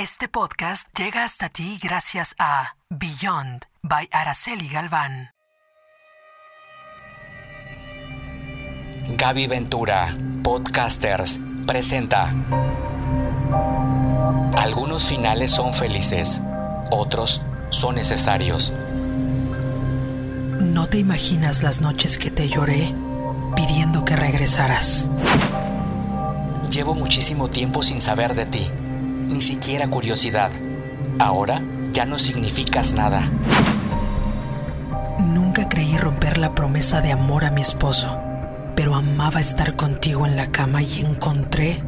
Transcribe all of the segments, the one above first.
Este podcast llega hasta ti gracias a Beyond by Araceli Galván. Gaby Ventura, Podcasters, presenta. Algunos finales son felices, otros son necesarios. No te imaginas las noches que te lloré pidiendo que regresaras. Llevo muchísimo tiempo sin saber de ti, ni siquiera curiosidad. Ahora ya no significas nada. Nunca creí romper la promesa de amor a mi esposo, pero amaba estar contigo en la cama y encontré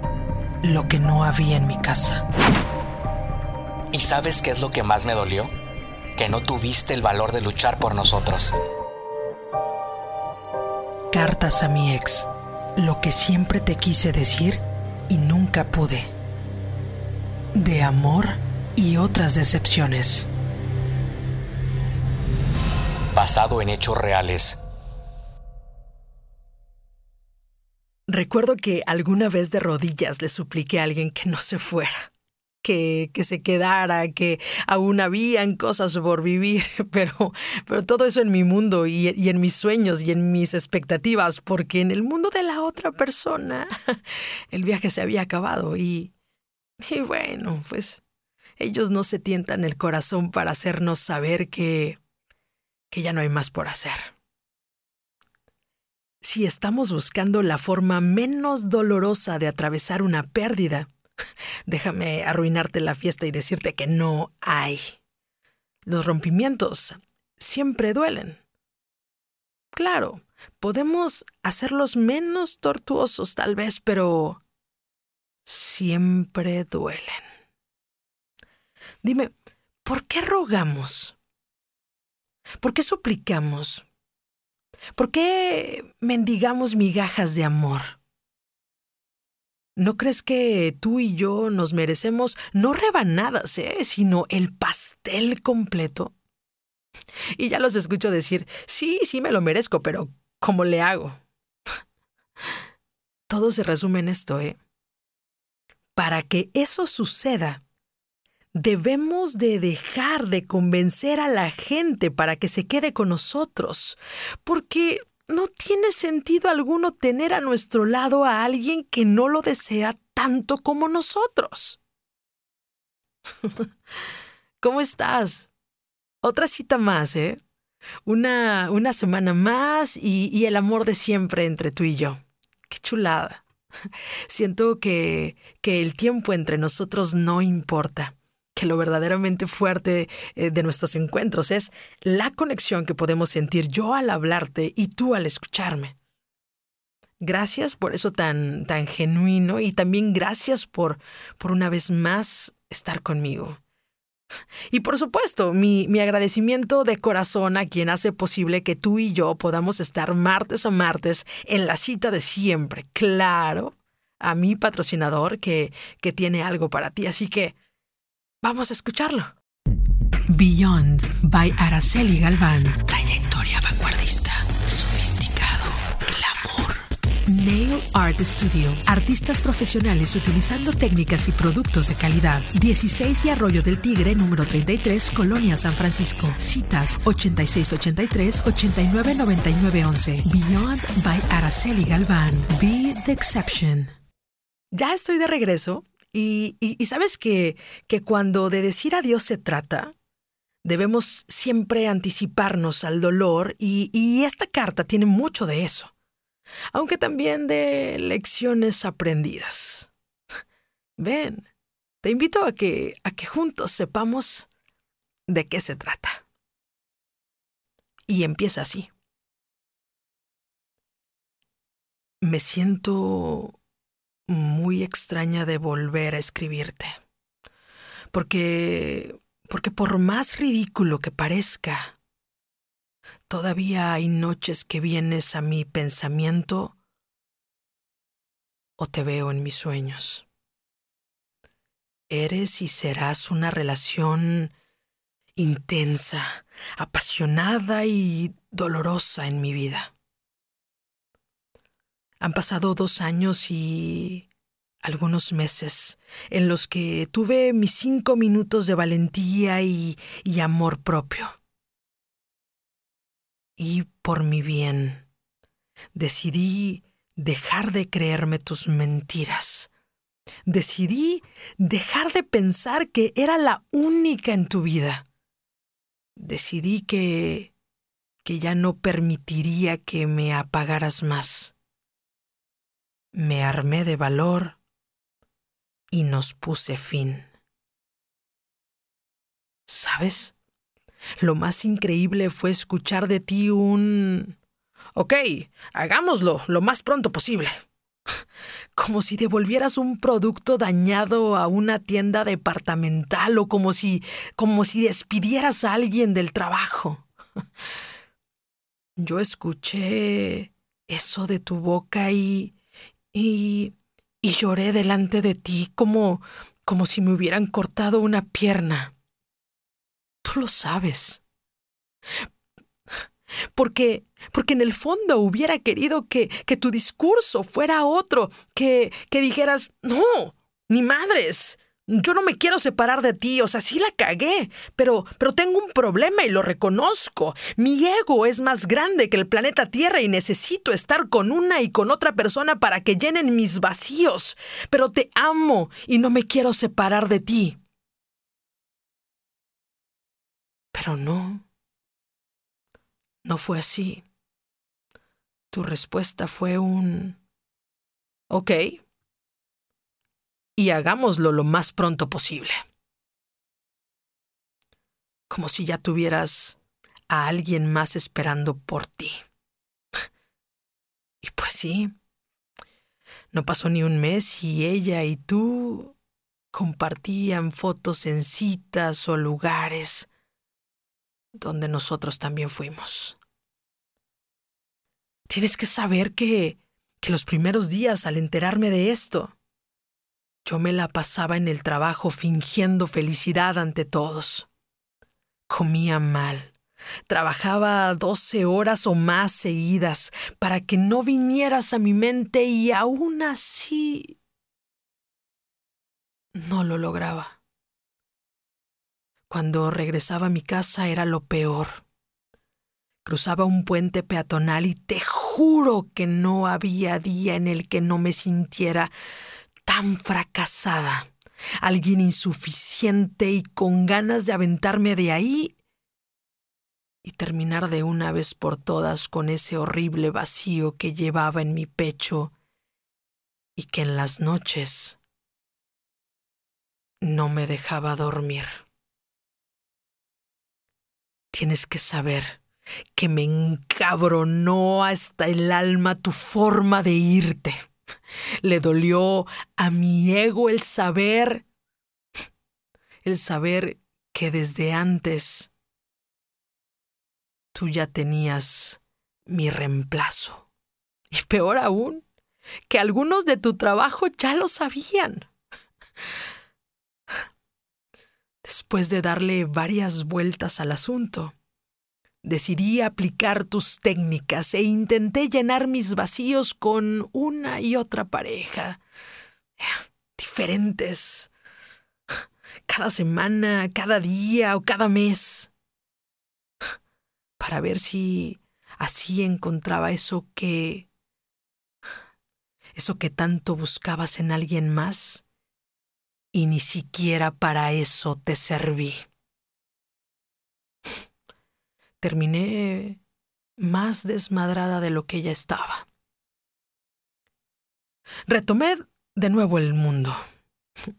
lo que no había en mi casa. ¿Y sabes qué es lo que más me dolió? Que no tuviste el valor de luchar por nosotros. Cartas a mi ex, lo que siempre te quise decir y nunca pude. De amor y otras decepciones. Basado en hechos reales. Recuerdo que alguna vez de rodillas le supliqué a alguien que no se fuera, que, que se quedara, que aún habían cosas por vivir, pero, pero todo eso en mi mundo y, y en mis sueños y en mis expectativas, porque en el mundo de la otra persona el viaje se había acabado y, y bueno, pues ellos no se tientan el corazón para hacernos saber que, que ya no hay más por hacer si estamos buscando la forma menos dolorosa de atravesar una pérdida, déjame arruinarte la fiesta y decirte que no hay. Los rompimientos siempre duelen. Claro, podemos hacerlos menos tortuosos tal vez, pero siempre duelen. Dime, ¿por qué rogamos? ¿Por qué suplicamos? ¿Por qué mendigamos migajas de amor? ¿No crees que tú y yo nos merecemos no rebanadas, eh, sino el pastel completo? Y ya los escucho decir, sí, sí me lo merezco, pero ¿cómo le hago? Todo se resume en esto, ¿eh? Para que eso suceda, debemos de dejar de convencer a la gente para que se quede con nosotros, porque no tiene sentido alguno tener a nuestro lado a alguien que no lo desea tanto como nosotros. ¿Cómo estás? Otra cita más, ¿eh? Una, una semana más y, y el amor de siempre entre tú y yo. Qué chulada. Siento que, que el tiempo entre nosotros no importa que lo verdaderamente fuerte eh, de nuestros encuentros es la conexión que podemos sentir yo al hablarte y tú al escucharme. Gracias por eso tan, tan genuino y también gracias por, por una vez más estar conmigo. Y por supuesto, mi, mi, agradecimiento de corazón a quien hace posible que tú y yo podamos estar martes a martes en la cita de siempre. Claro, a mi patrocinador que, que tiene algo para ti. Así que Vamos a escucharlo. Beyond by Araceli Galván. Trayectoria vanguardista, Nail Art Studio. Artistas profesionales utilizando técnicas y productos de calidad. 16 y Arroyo del Tigre, número 33, Colonia San Francisco. Citas 8683-899911. Beyond by Araceli Galván. Be the exception. Ya estoy de regreso y, y, sabes que, que cuando de decir adiós se trata, debemos siempre anticiparnos al dolor y, y esta carta tiene mucho de eso, aunque también de lecciones aprendidas. Ven, te invito a que, a que juntos sepamos de qué se trata. Y empieza así. Me siento muy extraña de volver a escribirte. Porque, porque por más ridículo que parezca, todavía hay noches que vienes a mi pensamiento o te veo en mis sueños. Eres y serás una relación intensa, apasionada y dolorosa en mi vida. Han pasado dos años y algunos meses en los que tuve mis cinco minutos de valentía y, y amor propio. Y por mi bien, decidí dejar de creerme tus mentiras. Decidí dejar de pensar que era la única en tu vida. Decidí que que ya no permitiría que me apagaras más. Me armé de valor y nos puse fin. ¿Sabes? Lo más increíble fue escuchar de ti un... Ok, hagámoslo lo más pronto posible. Como si devolvieras un producto dañado a una tienda departamental o como si como si despidieras a alguien del trabajo. Yo escuché eso de tu boca y y y lloré delante de ti como como si me hubieran cortado una pierna. Tú lo sabes. Porque porque en el fondo hubiera querido que, que tu discurso fuera otro, que, que dijeras, no, ni madres, yo no me quiero separar de ti, o sea, sí la cagué, pero, pero tengo un problema y lo reconozco. Mi ego es más grande que el planeta Tierra y necesito estar con una y con otra persona para que llenen mis vacíos. Pero te amo y no me quiero separar de ti. Pero no. No fue así. Tu respuesta fue un... Ok, y hagámoslo lo más pronto posible. Como si ya tuvieras a alguien más esperando por ti. Y pues sí, no pasó ni un mes y ella y tú compartían fotos en citas o lugares donde nosotros también fuimos. Tienes que saber que, que los primeros días al enterarme de esto, yo me la pasaba en el trabajo fingiendo felicidad ante todos. Comía mal. Trabajaba doce horas o más seguidas para que no vinieras a mi mente y aún así no lo lograba. Cuando regresaba a mi casa era lo peor. Cruzaba un puente peatonal y te juro que no había día en el que no me sintiera tan fracasada, alguien insuficiente y con ganas de aventarme de ahí y terminar de una vez por todas con ese horrible vacío que llevaba en mi pecho y que en las noches no me dejaba dormir. Tienes que saber que me encabronó hasta el alma tu forma de irte. Le dolió a mi ego el saber, el saber que desde antes tú ya tenías mi reemplazo. Y peor aún, que algunos de tu trabajo ya lo sabían. Después de darle varias vueltas al asunto, Decidí aplicar tus técnicas e intenté llenar mis vacíos con una y otra pareja. Diferentes. Cada semana, cada día o cada mes. Para ver si así encontraba eso que... eso que tanto buscabas en alguien más y ni siquiera para eso te serví terminé más desmadrada de lo que ella estaba. Retomé de nuevo el mundo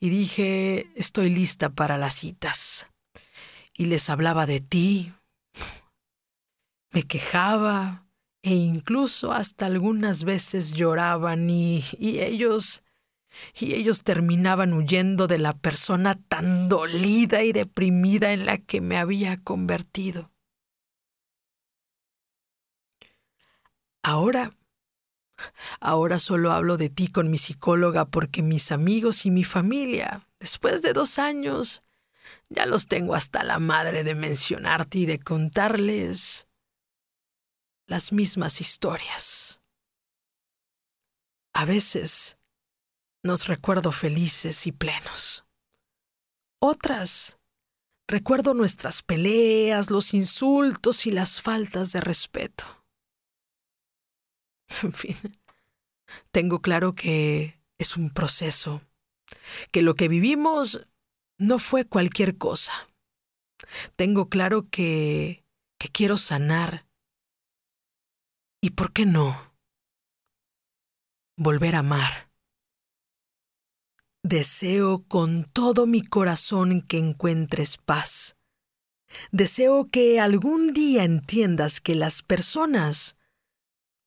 y dije, estoy lista para las citas. Y les hablaba de ti, me quejaba e incluso hasta algunas veces lloraban y, y ellos y ellos terminaban huyendo de la persona tan dolida y deprimida en la que me había convertido. Ahora, ahora solo hablo de ti con mi psicóloga porque mis amigos y mi familia, después de dos años, ya los tengo hasta la madre de mencionarte y de contarles las mismas historias. A veces, nos recuerdo felices y plenos. Otras, recuerdo nuestras peleas, los insultos y las faltas de respeto. En fin, tengo claro que es un proceso, que lo que vivimos no fue cualquier cosa. Tengo claro que, que quiero sanar. ¿Y por qué no? Volver a amar. Deseo con todo mi corazón que encuentres paz. Deseo que algún día entiendas que las personas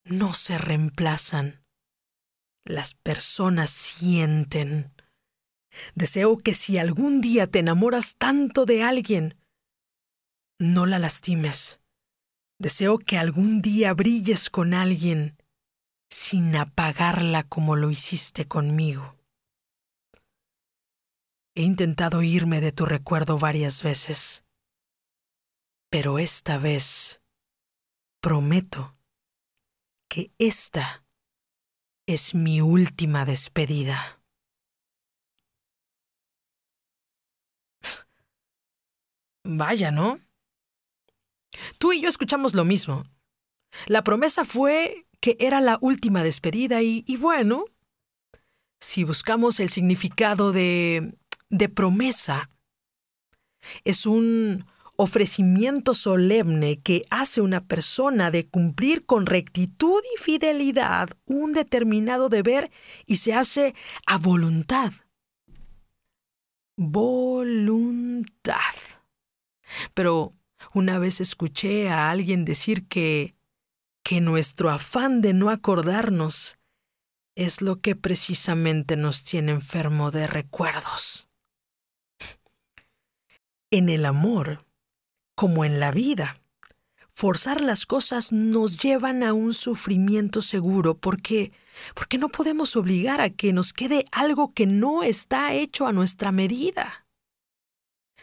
no se reemplazan. Las personas sienten. Deseo que si algún día te enamoras tanto de alguien, no la lastimes. Deseo que algún día brilles con alguien sin apagarla como lo hiciste conmigo. He intentado irme de tu recuerdo varias veces, pero esta vez prometo que esta es mi última despedida. Vaya, ¿no? Tú y yo escuchamos lo mismo. La promesa fue que era la última despedida y, bueno, si buscamos el significado de, de promesa, es un ofrecimiento solemne que hace una persona de cumplir con rectitud y fidelidad un determinado deber y se hace a voluntad. Voluntad. Pero una vez escuché a alguien decir que que nuestro afán de no acordarnos es lo que precisamente nos tiene enfermo de recuerdos. En el amor, como en la vida, forzar las cosas nos llevan a un sufrimiento seguro porque porque no podemos obligar a que nos quede algo que no está hecho a nuestra medida.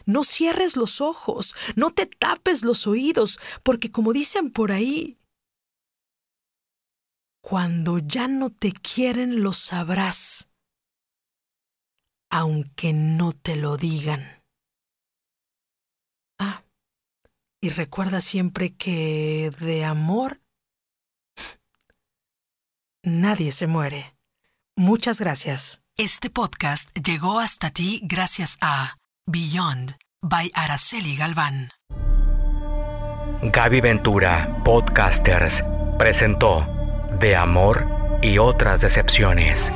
No cierres los ojos, no te tapes los oídos, porque como dicen por ahí, cuando ya no te quieren lo sabrás, aunque no te lo digan. Y recuerda siempre que de amor nadie se muere. Muchas gracias. Este podcast llegó hasta ti gracias a Beyond by Araceli Galván. Gaby Ventura, Podcasters, presentó De Amor y otras decepciones.